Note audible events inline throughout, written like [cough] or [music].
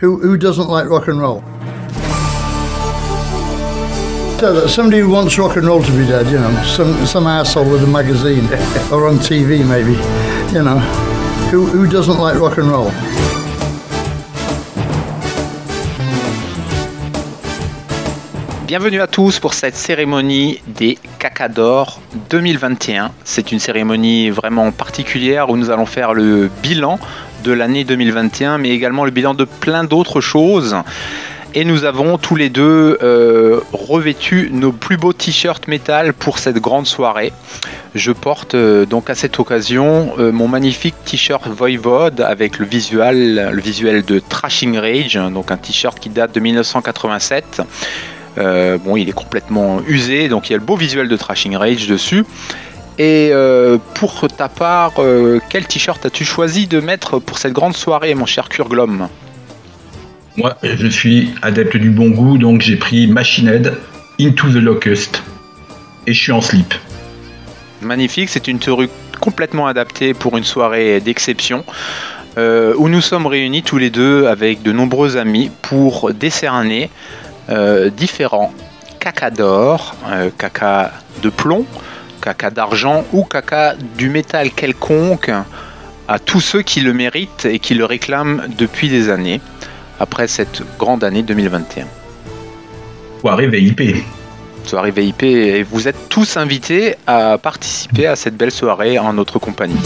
Who, who doesn't like rock and roll? So that somebody who wants rock and roll to be dead, you know, some, some asshole with a magazine [laughs] or on TV maybe, you know. Who, who doesn't like rock and roll? Bienvenue à tous pour cette cérémonie des Cacador 2021. C'est une cérémonie vraiment particulière où nous allons faire le bilan de l'année 2021, mais également le bilan de plein d'autres choses. Et nous avons tous les deux euh, revêtu nos plus beaux t-shirts métal pour cette grande soirée. Je porte euh, donc à cette occasion euh, mon magnifique t-shirt Voivode avec le visuel, le visuel de Trashing Rage, donc un t-shirt qui date de 1987. bon, il est complètement usé, donc il y a le beau visuel de Trashing Rage dessus. Et euh, pour ta part, euh, quel t-shirt as-tu choisi de mettre pour cette grande soirée, mon cher Kurglom? Moi, je suis adepte du bon goût, donc j'ai pris Machine Head Into the Locust. Et je suis en slip. Magnifique, c'est une tenue complètement adaptée pour une soirée d'exception. Euh, où nous sommes réunis tous les deux avec de nombreux amis pour décerner différents caca d'or, caca de plomb, caca d'argent ou caca du métal quelconque à tous ceux qui le méritent et qui le réclament depuis des années, après cette grande année 2021. Soirée VIP. Soirée VIP, et vous êtes tous invités à participer à cette belle soirée en notre compagnie.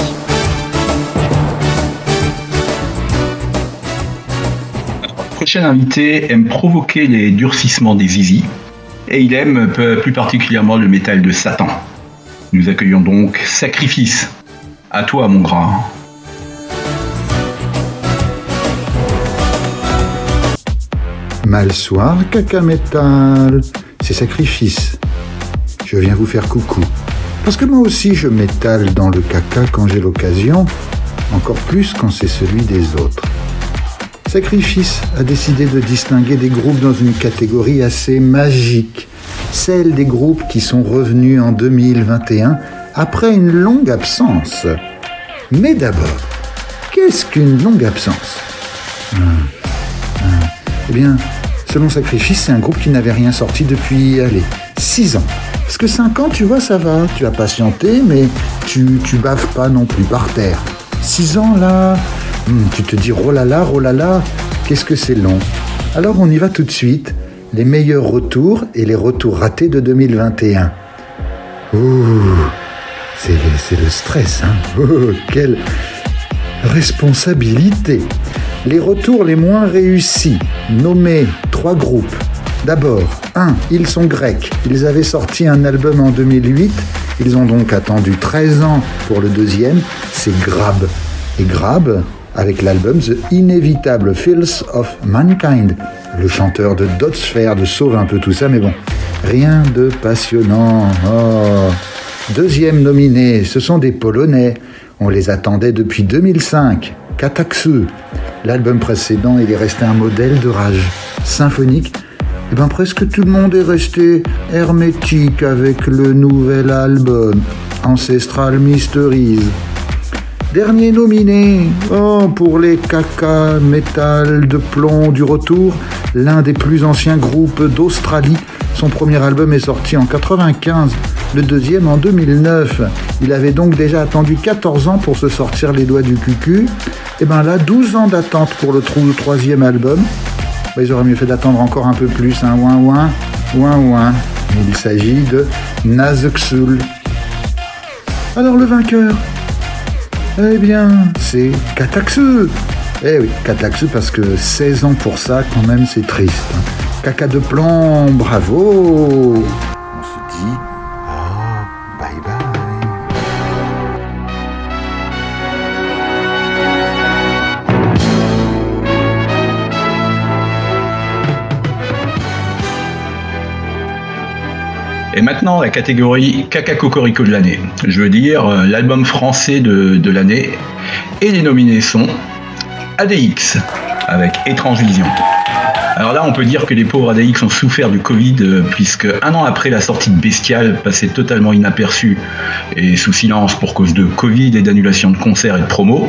Prochain invité aime provoquer les durcissements des zizi et il aime plus particulièrement le métal de Satan. Nous accueillons donc Sacrifice. À toi, mon gras. Mal soir, caca métal. C'est Sacrifice. Je viens vous faire coucou. Parce que moi aussi, je m'étale dans le caca quand j'ai l'occasion, encore plus quand c'est celui des autres. Sacrifice a décidé de distinguer des groupes dans une catégorie assez magique celle des groupes qui sont revenus en 2021 après une longue absence. Mais d'abord, qu'est-ce qu'une longue absence? Hum, hum. Eh bien, selon Sacrifice, c'est un groupe qui n'avait rien sorti depuis, allez, 6 ans. Parce que 5 ans, tu vois, ça va, tu as patienté, mais tu, tu baves pas non plus par terre. 6 ans, là, hum, tu te dis, oh là là, oh là là, qu'est-ce que c'est long. Alors on y va tout de suite les meilleurs retours et les retours ratés de 2021. Ouh, c'est le stress, hein [laughs] oh, quelle responsabilité Les retours les moins réussis, nommés trois groupes. D'abord, un, ils sont grecs. Ils avaient sorti un album en 2008. Ils ont donc attendu 13 ans pour le deuxième. C'est Grab. Et Grab, avec l'album The Inevitable Filth of Mankind. Le chanteur de Dotsphere de sauve un peu tout ça, mais bon, rien de passionnant. Oh. Deuxième nominé, ce sont des Polonais. On les attendait depuis 2005. Kataksu. L'album précédent, il est resté un modèle de rage symphonique. Et eh ben presque tout le monde est resté hermétique avec le nouvel album Ancestral Mysteries. Dernier nominé oh, pour les caca métal de plomb du retour, l'un des plus anciens groupes d'Australie. Son premier album est sorti en 95, le deuxième en 2009. Il avait donc déjà attendu 14 ans pour se sortir les doigts du cucu. Et ben là, 12 ans d'attente pour le troisième album. Ben, ils auraient mieux fait d'attendre encore un peu plus, hein. ouin ouin, ouin ouin. Il s'agit de Nazxul. Alors le vainqueur, eh bien, c'est Kataxu. Eh oui, Kataxu parce que 16 ans pour ça, quand même, c'est triste. Caca de plan, bravo. La catégorie Caca Cocorico de l'année. Je veux dire, euh, l'album français de, l'année. Et les nominés sont ADX avec Étrange Vision. Alors là, on peut dire que les pauvres ADX ont souffert du Covid, euh, puisque un an après la sortie de Bestial, passé totalement inaperçu et sous silence pour cause de Covid et d'annulation de concerts et de promos,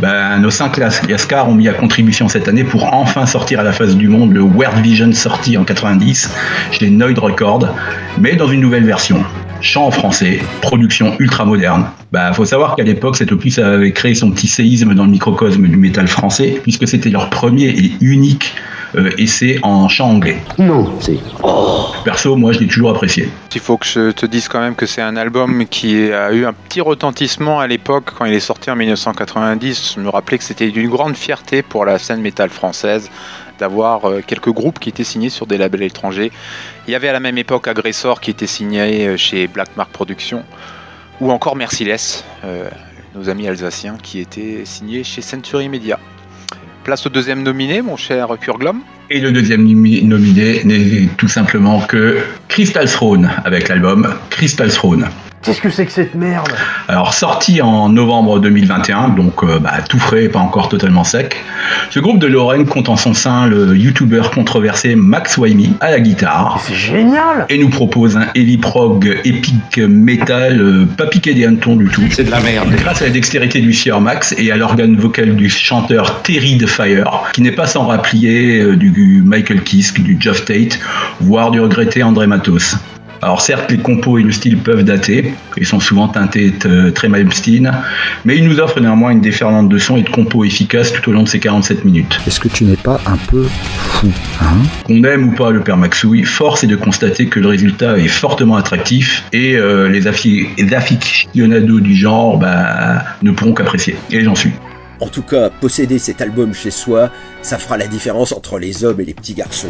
ben, nos cinq Lascar ont mis à contribution cette année pour enfin sortir à la face du monde le World Vision sorti en 90 chez Noid Records, mais dans une nouvelle version chant en français, production ultra moderne. Bah, faut savoir qu'à l'époque, cet opus avait créé son petit séisme dans le microcosme du métal français, puisque c'était leur premier et unique euh, essai en chant anglais. Non, c'est. Oh. Perso, moi, je l'ai toujours apprécié. Il faut que je te dise quand même que c'est un album qui a eu un petit retentissement à l'époque quand il est sorti en 1990. Je me rappelais que c'était d'une grande fierté pour la scène métal française d'avoir euh, quelques groupes qui étaient signés sur des labels étrangers. Il y avait à la même époque Agressor qui était signé euh, chez Black Mark Productions, ou encore Merciless, euh, nos amis alsaciens, qui étaient signés chez Century Media. Place au deuxième nominé, mon cher Kurglom. Et le deuxième nominé n'est tout simplement que Crystal Throne, avec l'album Crystal Throne. Qu'est-ce que c'est que cette merde? Alors sorti en novembre 2021, donc euh, bah, tout frais, pas encore totalement sec. Ce groupe de Lorraine compte en son sein le youtubeur controversé Max Waimi à la guitare. C'est génial Et nous propose un heavy prog épique metal, euh, pas piqué des hannetons du tout. C'est de la merde. Grâce à la dextérité du sieur Max et à l'organe vocal du chanteur Terry de Fire, qui n'est pas sans rapplier euh, du Michael Kiske, du Jeff Tate, voire du regretté André Matos. Alors certes, les compos et le style peuvent dater, ils sont souvent teintés de très Malmsteen, mais ils nous offrent néanmoins une déferlante de son et de compos efficaces tout au long de ces 47 minutes. Est-ce que tu n'es pas un peu fou hein? Qu'on aime ou pas le père Maxouille, force est de constater que le résultat est fortement attractif et euh, les, aficionados du genre bah, ne pourront qu'apprécier. Et j'en suis. En tout cas, posséder cet album chez soi, ça fera la différence entre les hommes et les petits garçons.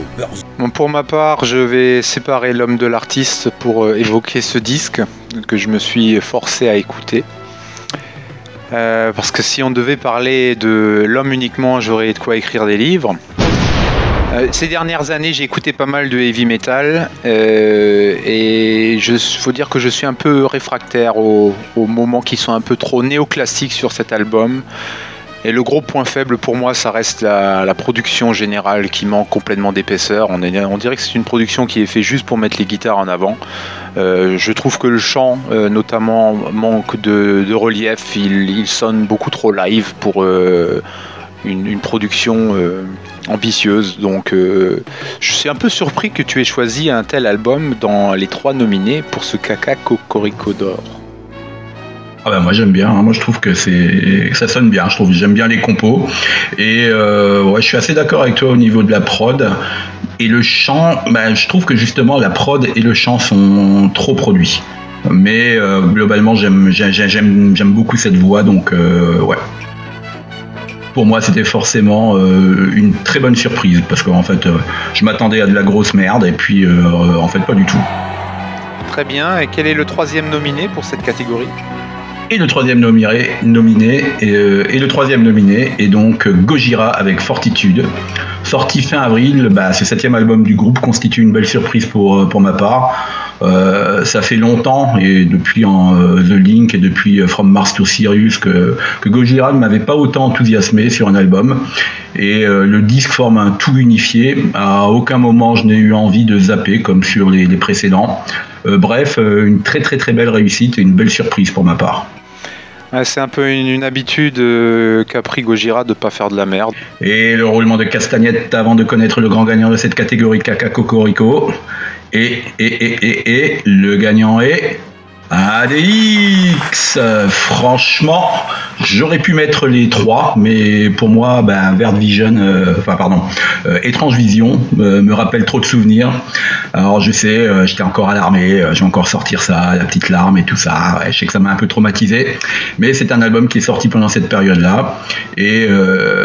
pour ma part, je vais séparer l'homme de l'artiste pour euh, évoquer ce disque que je me suis forcé à écouter. Euh, parce que si on devait parler de l'homme uniquement, j'aurais de quoi écrire des livres. Euh, ces dernières années, j'ai écouté pas mal de heavy metal et il faut dire que je suis un peu réfractaire aux, aux moments qui sont un peu trop néoclassiques sur cet album. Et le gros point faible pour moi, ça reste la, production générale qui manque complètement d'épaisseur. On, dirait que c'est une production qui est faite juste pour mettre les guitares en avant. Euh, je trouve que le chant, euh, notamment, manque de, relief. Il, sonne beaucoup trop live pour euh, une, production ambitieuse. Donc, je suis un peu surpris que tu aies choisi un tel album dans les trois nominés pour ce caca cocorico d'or. Ah bah moi j'aime bien, hein. moi je trouve que c'est ça sonne bien, je trouve j'aime bien les compos et euh, ouais, je suis assez d'accord avec toi au niveau de la prod et le chant, bah, je trouve que justement la prod et le chant sont trop produits. Mais euh, globalement j'aime j'aime beaucoup cette voix donc euh, ouais. Pour moi c'était forcément une très bonne surprise parce qu'en fait je m'attendais à de la grosse merde et puis en fait pas du tout. Très bien, et quel est le troisième nominé pour cette catégorie? Et le troisième nominé, euh, et, le troisième nominé est donc Gojira avec Fortitude. Sorti fin avril, bah, ce septième album du groupe constitue une belle surprise pour, euh, pour ma part. Euh, ça fait longtemps, et depuis en, The Link et depuis From Mars to Sirius, que, Gojira ne m'avait pas autant enthousiasmé sur un album. Et le disque forme un tout unifié. À aucun moment je n'ai eu envie de zapper comme sur les précédents. Bref, une très très très belle réussite et une belle surprise pour ma part. C'est un peu une, habitude euh, qu'a pris Gojira de pas faire de la merde. Et le roulement de castagnette avant de connaître le grand gagnant de cette catégorie Caca Cocorico. Et, et, et, et, et le gagnant est ADX Franchement, j'aurais pu mettre les trois, mais pour moi, ben, Vert Vision, euh, enfin pardon, euh, Étrange Vision euh, me rappelle trop de souvenirs. Alors je sais, j'étais encore à l'armée, je vais encore sortir ça, la petite larme et tout ça. je sais que ça m'a un peu traumatisé, mais c'est un album qui est sorti pendant cette période-là. Et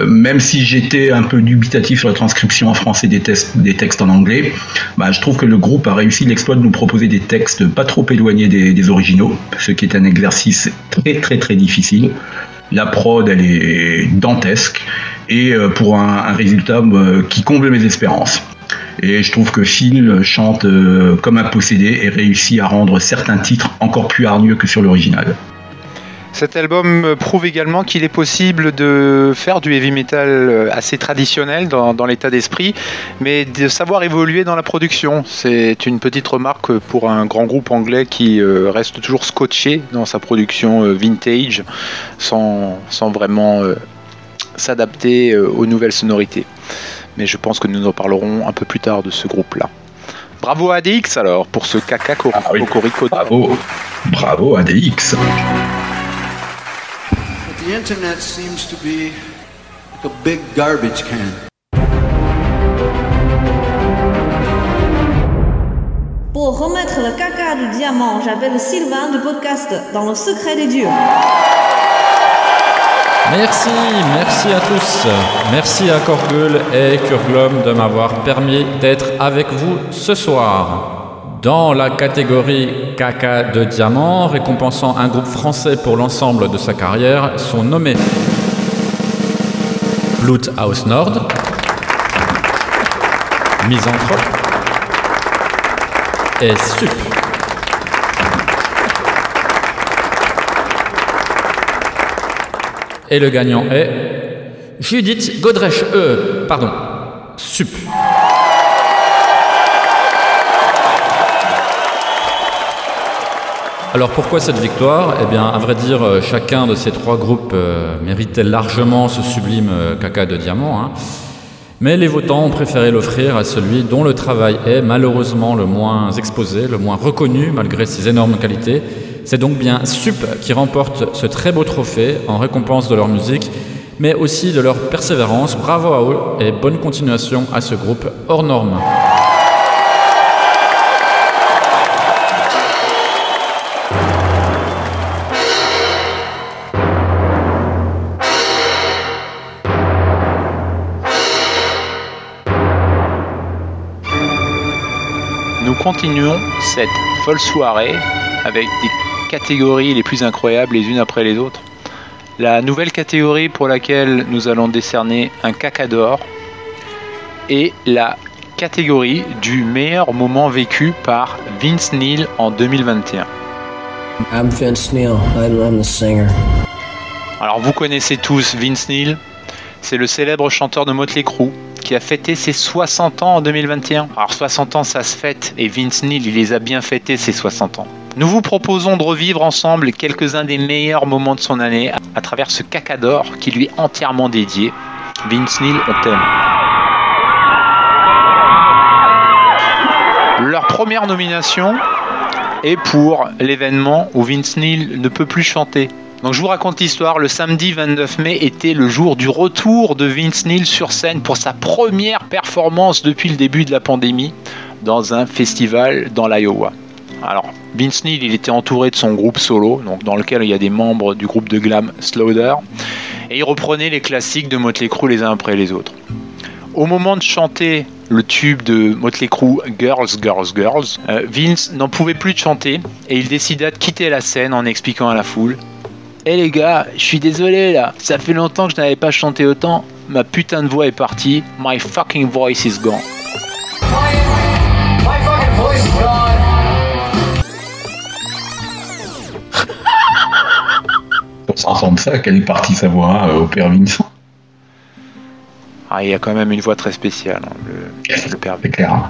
même si j'étais un peu dubitatif sur la transcription en français des, des textes en anglais, ben, je trouve que le groupe a réussi l'exploit de nous proposer des textes pas trop éloignés des, des originaux, ce qui est un exercice très très très difficile. La prod, elle est dantesque et euh, pour un, résultat euh, qui comble mes espérances. Et je trouve que Phil chante euh, comme un possédé et réussit à rendre certains titres encore plus hargneux que sur l'original. Cet album prouve également qu'il est possible de faire du heavy metal assez traditionnel dans, dans l'état d'esprit, mais de savoir évoluer dans la production. C'est une petite remarque pour un grand groupe anglais qui euh, reste toujours scotché dans sa production euh, vintage sans, sans vraiment euh, s'adapter euh, aux nouvelles sonorités. Mais je pense que nous en parlerons un peu plus tard de ce groupe-là. Bravo ADX alors pour ce caca cor- Ah oui. Bravo, bravo à DX. But the internet seems to be like a big garbage can. Pour remettre le caca du diamant, j'appelle Sylvain du podcast Dans le secret des dieux. Merci, merci à tous. Merci à Korgul et Kurglom de m'avoir permis d'être avec vous ce soir. Dans la catégorie caca de diamant, récompensant un groupe français pour l'ensemble de sa carrière, sont nommés Blut House Nord, Misanthrope et Sup. Et le gagnant est Judith Godrèche. Euh, pardon, Sup. Alors pourquoi cette victoire? Eh bien, à vrai dire, euh, chacun de ces trois groupes euh, méritait largement ce sublime euh, caca de diamant. hein. Mais les votants ont préféré l'offrir à celui dont le travail est malheureusement le moins exposé, le moins reconnu malgré ses énormes qualités. C'est donc bien Sup qui remporte ce très beau trophée en récompense de leur musique, mais aussi de leur persévérance. Bravo à eux et bonne continuation à ce groupe hors norme. Continuons cette folle soirée avec des catégories les plus incroyables les unes après les autres. La nouvelle catégorie pour laquelle nous allons décerner un caca d'or est la catégorie du meilleur moment vécu par Vince Neil en 2021. I'm Vince Neil. I'm, I'm the singer. Alors vous connaissez tous Vince Neil, c'est le célèbre chanteur de Motley Crue qui a fêté ses 60 ans en 2021. Alors 60 ans ça se fête et Vince Neil il les a bien fêtés ses 60 ans. Nous vous proposons de revivre ensemble quelques-uns des meilleurs moments de son année à, travers ce caca d'or qui lui est entièrement dédié. Vince Neil, on. Leur première nomination est pour l'événement où Vince Neil ne peut plus chanter. Donc je vous raconte l'histoire, le samedi 29 mai était le jour du retour de Vince Neil sur scène pour sa première performance depuis le début de la pandémie dans un festival dans l'Iowa. Alors Vince Neil il était entouré de son groupe solo, donc dans lequel il y a des membres du groupe de glam Slaughter, et il reprenait les classiques de Motley Crue les uns après les autres. Au moment de chanter le tube de Motley Crue Girls, Girls, Girls, euh, Vince n'en pouvait plus de chanter et il décida de quitter la scène en expliquant à la foule Eh les gars, je suis désolé là, ça fait longtemps que je n'avais pas chanté autant, ma putain de voix est partie, my fucking voice is gone. S'entendre ça, quelle est partie sa voix euh, au père Vincent Ah, il y a quand même une voix très spéciale, hein, le, le père clair. hein.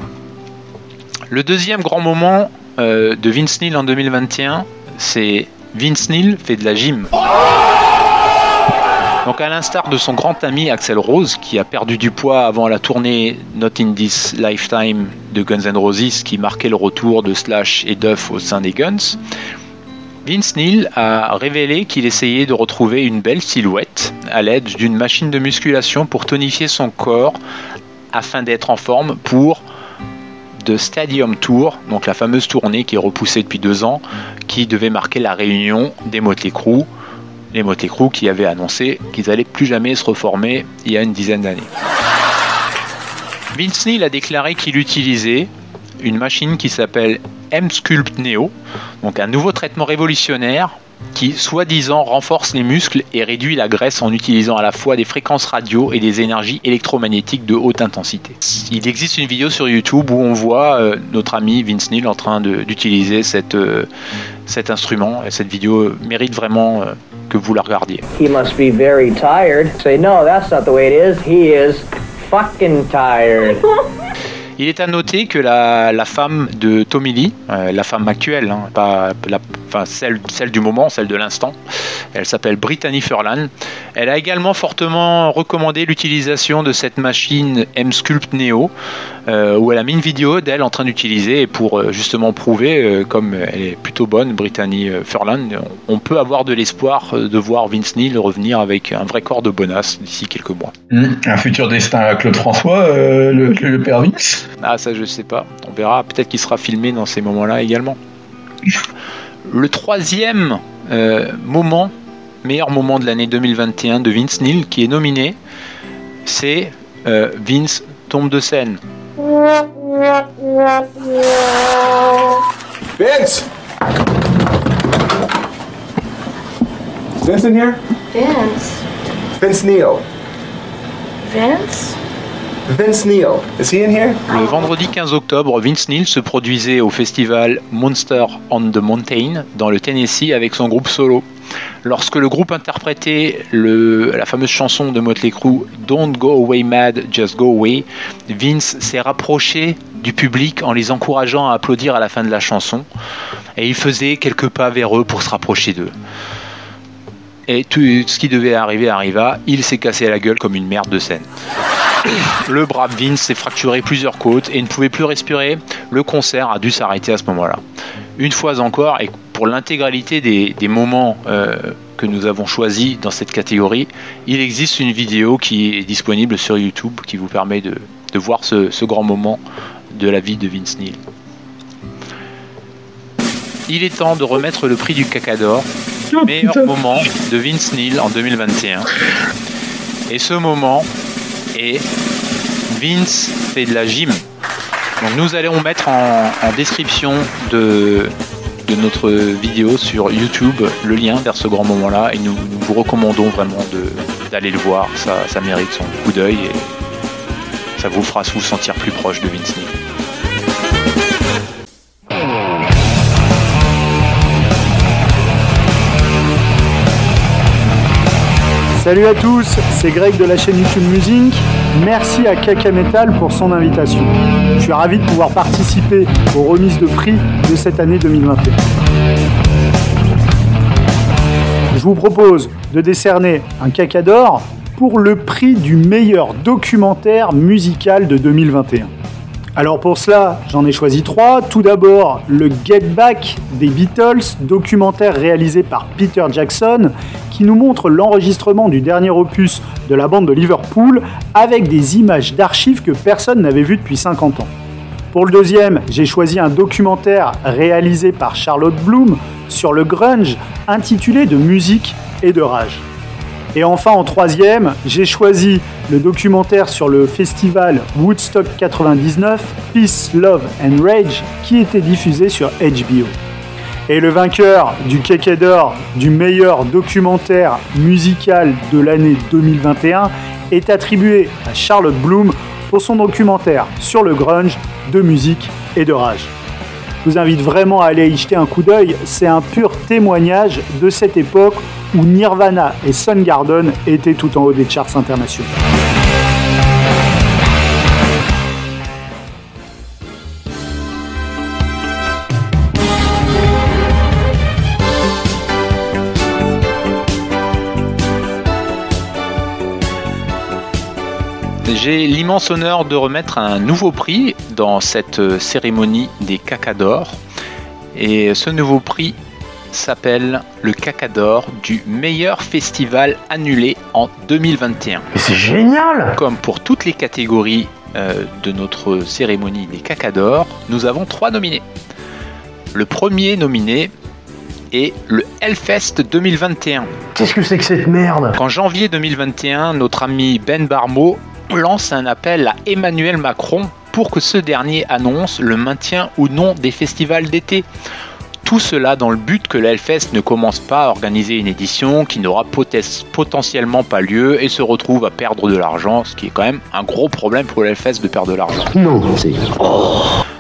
Le deuxième grand moment euh, de Vince Neil en 2021, c'est Vince Neil fait de la gym. Donc à l'instar de son grand ami Axel Rose, qui a perdu du poids avant la tournée Not in This Lifetime de Guns N' Roses, qui marquait le retour de Slash et Duff au sein des Guns, Vince Neil a révélé qu'il essayait de retrouver une belle silhouette à l'aide d'une machine de musculation pour tonifier son corps afin d'être en forme pour de Stadium Tour, donc la fameuse tournée qui est repoussée depuis deux ans, qui devait marquer la réunion des Motley Crue, les Motley Crue qui avaient annoncé qu'ils allaient plus jamais se reformer il y a une dizaine d'années. Vince Neil a déclaré qu'il utilisait une machine qui s'appelle M-Sculpt Neo, donc un nouveau traitement révolutionnaire qui, soi-disant, renforce les muscles et réduit la graisse en utilisant à la fois des fréquences radio et des énergies électromagnétiques de haute intensité. Il existe une vidéo sur YouTube où on voit euh, notre ami Vince Neil en train d'utiliser cette, euh, cet instrument. Et cette vidéo mérite vraiment euh, que vous la regardiez. He must be very tired. Say, no, that's not the way it is. He is fucking tired. [laughs] Il est à noter que la, femme de Tommy Lee, euh, la femme actuelle, hein, pas enfin celle, celle du moment, celle de l'instant, elle s'appelle Brittany Furlan. Elle a également fortement recommandé l'utilisation de cette machine M-Sculpt Neo, euh, où elle a mis une vidéo d'elle en train d'utiliser pour euh, justement prouver, comme elle est plutôt bonne, Brittany Furlan, on, peut avoir de l'espoir de voir Vince Neil revenir avec un vrai corps de bonasse d'ici quelques mois. Hmm, Un futur destin à Claude François, le, le père Vince? Ah ça je sais pas, on verra, peut-être qu'il sera filmé dans ces moments-là également. Le troisième euh, moment, meilleur moment de l'année 2021 de Vince Neil qui est nominé, c'est euh, Vince tombe de scène. Vince! Vince in here? Vince. Vince Neil. Vince? Vince Neil. Is he in here? Le vendredi 15 octobre, Vince Neil se produisait au festival Monster on the Mountain dans le Tennessee avec son groupe solo. Lorsque le groupe interprétait la fameuse chanson de Motley Crue Don't Go Away Mad, Just Go Away, Vince s'est rapproché du public en les encourageant à applaudir à la fin de la chanson et il faisait quelques pas vers eux pour se rapprocher d'eux. Et tout ce qui devait arriver arriva, il s'est cassé la gueule comme une merde de scène. [laughs] Le brave Vince s'est fracturé plusieurs côtes et ne pouvait plus respirer. Le concert a dû s'arrêter à ce moment-là. Une fois encore, et pour l'intégralité des, des moments euh, que nous avons choisis dans cette catégorie, il existe une vidéo qui est disponible sur YouTube qui vous permet de, de voir ce, ce grand moment de la vie de Vince Neil. Il est temps de remettre le prix du cacador, meilleur moment de Vince Neil en 2021. Et ce moment est Vince fait de la gym. Donc nous allons mettre en, en description de, de notre vidéo sur YouTube le lien vers ce grand moment-là et nous, nous vous recommandons vraiment de- d'aller le voir. Ça, ça mérite son coup d'œil et ça vous fera vous sentir plus proche de Vince Neil. Salut à tous, c'est Greg de la chaîne YouTube Music. Merci à Kaka Metal pour son invitation. Je suis ravi de pouvoir participer aux remises de prix de cette année 2021. Je vous propose de décerner un caca d'or pour le prix du meilleur documentaire musical de 2021. Alors pour cela, j'en ai choisi trois. Tout d'abord, le Get Back des Beatles, documentaire réalisé par Peter Jackson, qui nous montre l'enregistrement du dernier opus de la bande de Liverpool avec des images d'archives que personne n'avait vues depuis 50 ans. Pour le deuxième, j'ai choisi un documentaire réalisé par Charlotte Bloom sur le grunge intitulé De musique et de rage. Et enfin, en troisième, j'ai choisi le documentaire sur le festival Woodstock 99, Peace, Love and Rage, qui était diffusé sur HBO. Et le vainqueur du d'Or du meilleur documentaire musical de l'année 2021 est attribué à Charlotte Bloom pour son documentaire sur le grunge, de musique et de rage. Je vous invite vraiment à aller y jeter un coup d'œil, c'est un pur témoignage de cette époque où Nirvana et Soundgarden étaient tout en haut des charts internationaux. J'ai l'immense honneur de remettre un nouveau prix dans cette cérémonie des Cacadors. Et ce nouveau prix s'appelle le Cacador du meilleur festival annulé en 2021. c'est génial Comme pour toutes les catégories euh, de notre cérémonie des Cacadors, nous avons trois nominés. Le premier nominé est le Hellfest 2021. Qu'est-ce que c'est que cette merde? Qu'en janvier 2021, notre ami Ben Barmo lance un appel à Emmanuel Macron pour que ce dernier annonce le maintien ou non des festivals d'été. Tout cela dans le but que Hellfest ne commence pas à organiser une édition qui n'aura potentiellement pas lieu et se retrouve à perdre de l'argent, ce qui est quand même un gros problème pour le Hellfest de perdre de l'argent. Non, c'est.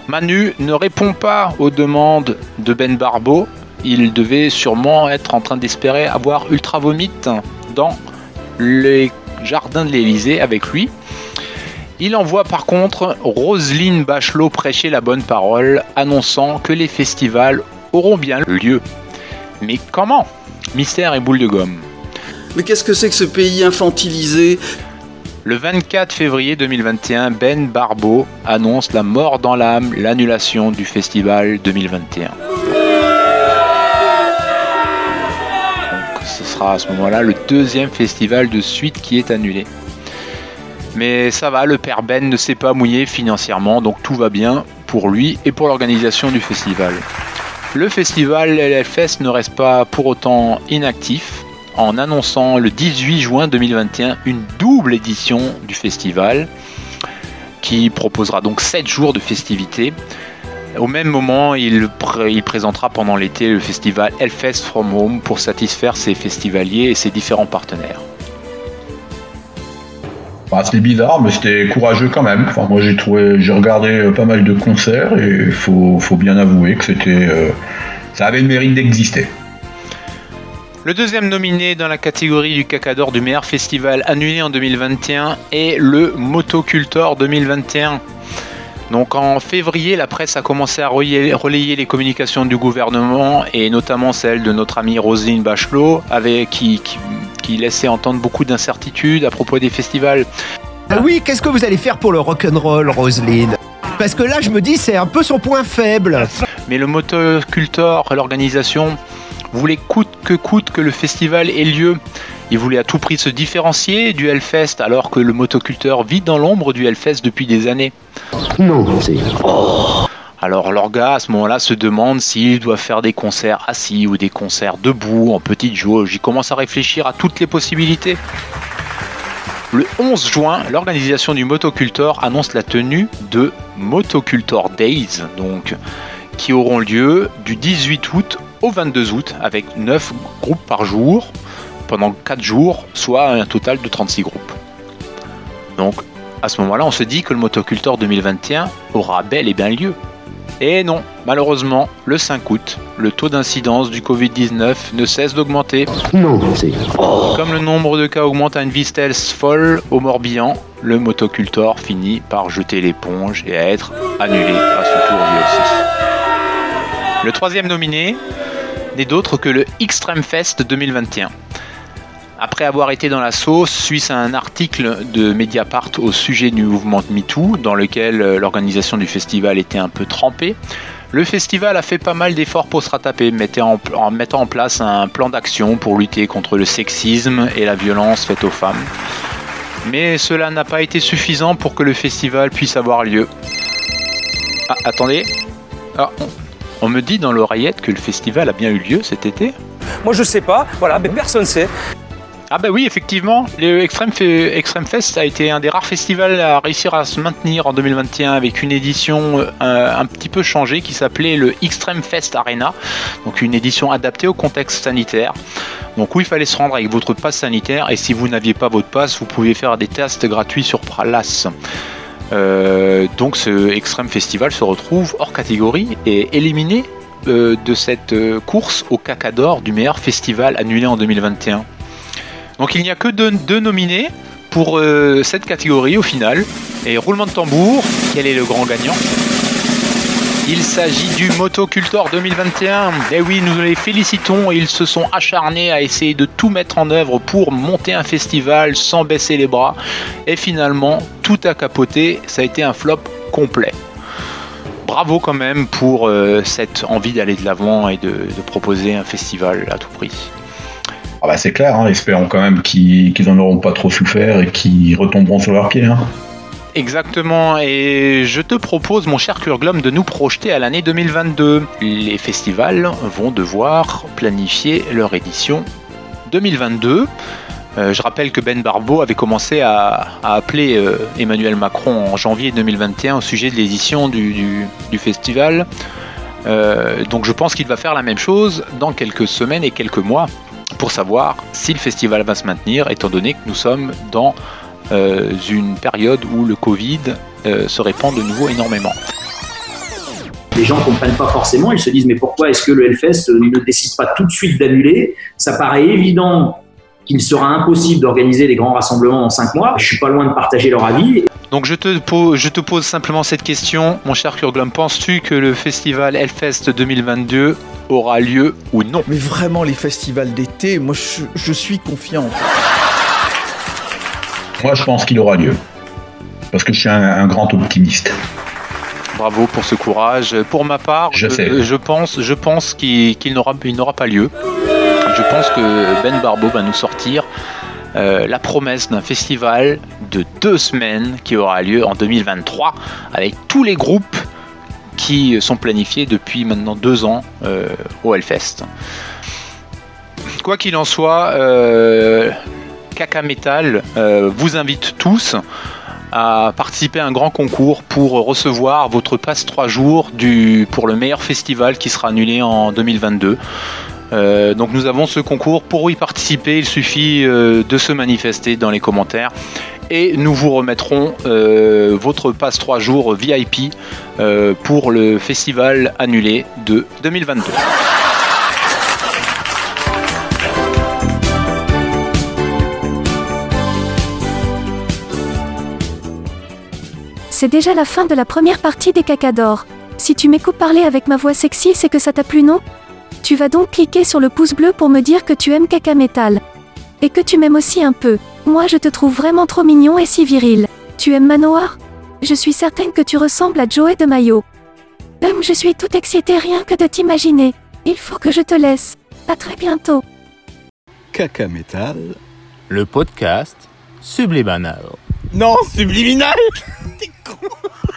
Manu ne répond pas aux demandes de Ben Barbeau. Il devait sûrement être en train d'espérer avoir Ultra Vomit dans les jardins de l'Elysée avec lui. Il envoie par contre Roselyne Bachelot prêcher la bonne parole, annonçant que les festivals auront bien lieu. Mais comment? Mystère et boule de gomme. Mais qu'est-ce que c'est que ce pays infantilisé? Le 24 février 2021, Ben Barbeau annonce la mort dans l'âme, l'annulation du festival 2021. Donc ce sera à ce moment-là le deuxième festival de suite qui est annulé. Mais ça va, le père Ben ne s'est pas mouillé financièrement, donc tout va bien pour lui et pour l'organisation du festival. Le festival LFS ne reste pas pour autant inactif en annonçant le 18 juin 2021 une double édition du festival qui proposera donc 7 jours de festivités. Au même moment, il, pr- il présentera pendant l'été le festival Hellfest From Home pour satisfaire ses festivaliers et ses différents partenaires. Bah, c'était bizarre, mais c'était courageux quand même. Enfin, moi, j'ai trouvé, j'ai regardé euh, pas mal de concerts et faut, faut bien avouer que c'était, euh, ça avait le mérite d'exister. Le deuxième nominé dans la catégorie du Cacador du meilleur festival annulé en 2021 est le Motocultor 2021. Donc en février, la presse a commencé à relayer, les communications du gouvernement et notamment celle de notre amie Roselyne Bachelot, avec, qui, qui laissait entendre beaucoup d'incertitudes à propos des festivals. Ah oui, qu'est-ce que vous allez faire pour le rock'n'roll, Roselyne? Parce que là, je me dis, c'est un peu son point faible. Mais le Motocultor, l'organisation, voulait coûte que coûte que le festival ait lieu. Il voulait à tout prix se différencier du Hellfest alors que le motoculteur vit dans l'ombre du Hellfest depuis des années. Non, c'est. Alors l'orga à ce moment-là se demande s'il doit faire des concerts assis ou des concerts debout en petite jauge. Il commence à réfléchir à toutes les possibilités. Le 11 juin, l'organisation du Motocultor annonce la tenue de Motocultor Days, donc qui auront lieu du 18 août au 22 août avec 9 groupes par jour pendant 4 jours, soit un total de 36 groupes. Donc à ce moment-là, on se dit que le Motocultor 2021 aura bel et bien lieu. Et non, malheureusement, le 5 août, le taux d'incidence du Covid-19 ne cesse d'augmenter. Non, c'est. Comme le nombre de cas augmente à une vitesse folle au Morbihan, le Motocultor finit par jeter l'éponge et à être annulé à son tour lui aussi. Le troisième nominé n'est d'autre que le Extreme Fest 2021. Après avoir été dans la sauce, suite à un article de Mediapart au sujet du mouvement MeToo, dans lequel euh, l'organisation du festival était un peu trempée, le festival a fait pas mal d'efforts pour se rattraper, en, mettant en place un plan d'action pour lutter contre le sexisme et la violence faite aux femmes. Mais cela n'a pas été suffisant pour que le festival puisse avoir lieu. Ah, attendez. Ah, on- on me dit dans l'oreillette que le festival a bien eu lieu cet été. Moi je sais pas, voilà, mais personne sait. Ah bah oui, effectivement, le Extreme, Fe- Extreme Fest a été un des rares festivals à réussir à se maintenir en 2021 avec une édition euh, un petit peu changée qui s'appelait le Extreme Fest Arena, donc une édition adaptée au contexte sanitaire. Donc où il fallait se rendre avec votre passe sanitaire et si vous n'aviez pas votre passe, vous pouviez faire des tests gratuits sur place. Euh, donc ce Extreme Festival se retrouve hors catégorie et éliminé euh, de cette course au caca d'or du meilleur festival annulé en 2021. Donc il n'y a que deux, nominés pour euh, cette catégorie au final. Et roulement de tambour, quel est le grand gagnant? Il s'agit du Motocultor 2021. Et oui, nous les félicitons. Ils se sont acharnés à essayer de tout mettre en œuvre pour monter un festival sans baisser les bras. Et finalement, tout a capoté. Ça a été un flop complet. Bravo quand même pour euh, cette envie d'aller de l'avant et de proposer un festival à tout prix. Ah bah c'est clair, hein, espérons quand même qu'ils qu'ils en auront pas trop souffert et qu'ils retomberont sur leurs pieds. hein. Exactement, et je te propose, mon cher Kurglum, de nous projeter à l'année 2022. Les festivals vont devoir planifier leur édition 2022. Euh, je rappelle que Ben Barbeau avait commencé à, appeler euh, Emmanuel Macron en janvier 2021 au sujet de l'édition du festival. Euh, donc je pense qu'il va faire la même chose dans quelques semaines et quelques mois pour savoir si le festival va se maintenir, étant donné que nous sommes dans euh, une période où le Covid euh, se répand de nouveau énormément. Les gens ne comprennent pas forcément, ils se disent mais pourquoi est-ce que le Hellfest ne décide pas tout de suite d'annuler? Ça paraît évident qu'il sera impossible d'organiser les grands rassemblements dans 5 mois. Je suis pas loin de partager leur avis. Donc je te, pose, je te pose simplement cette question, mon cher Kurglum, penses-tu que le festival Hellfest 2022 aura lieu ou non? Mais vraiment les festivals d'été, moi je, je suis confiant. Moi, je pense qu'il aura lieu. Parce que je suis un, un grand optimiste. Bravo pour ce courage. Pour ma part, Je je, sais. je pense, je pense qu'il n'aura il n'aura pas lieu. Je pense que Ben Barbeau va nous sortir euh, la promesse d'un festival de deux semaines qui aura lieu en 2023 avec tous les groupes qui sont planifiés depuis maintenant deux ans euh, au Hellfest. Quoi qu'il en soit, euh, Kaka Metal euh, vous invite tous à participer à un grand concours pour recevoir votre passe 3 jours pour le meilleur festival qui sera annulé en 2022. Euh, donc nous avons ce concours. Pour y participer, il suffit euh, de se manifester dans les commentaires et nous vous remettrons euh, votre passe 3 jours VIP pour le festival annulé de 2022. C'est déjà la fin de la première partie des cacadors. Si tu m'écoutes parler avec ma voix sexy, c'est que ça t'a plu, non? Tu vas donc cliquer sur le pouce bleu pour me dire que tu aimes caca métal. Et que tu m'aimes aussi un peu. Moi, je te trouve vraiment trop mignon et si viril. Tu aimes Manoir? Je suis certaine que tu ressembles à Joey de Mayo. Hum, je suis tout excitée rien que de t'imaginer. Il faut que je te laisse. À très bientôt. Caca Metal, le podcast subliminal. Non, subliminal? [laughs] T'es con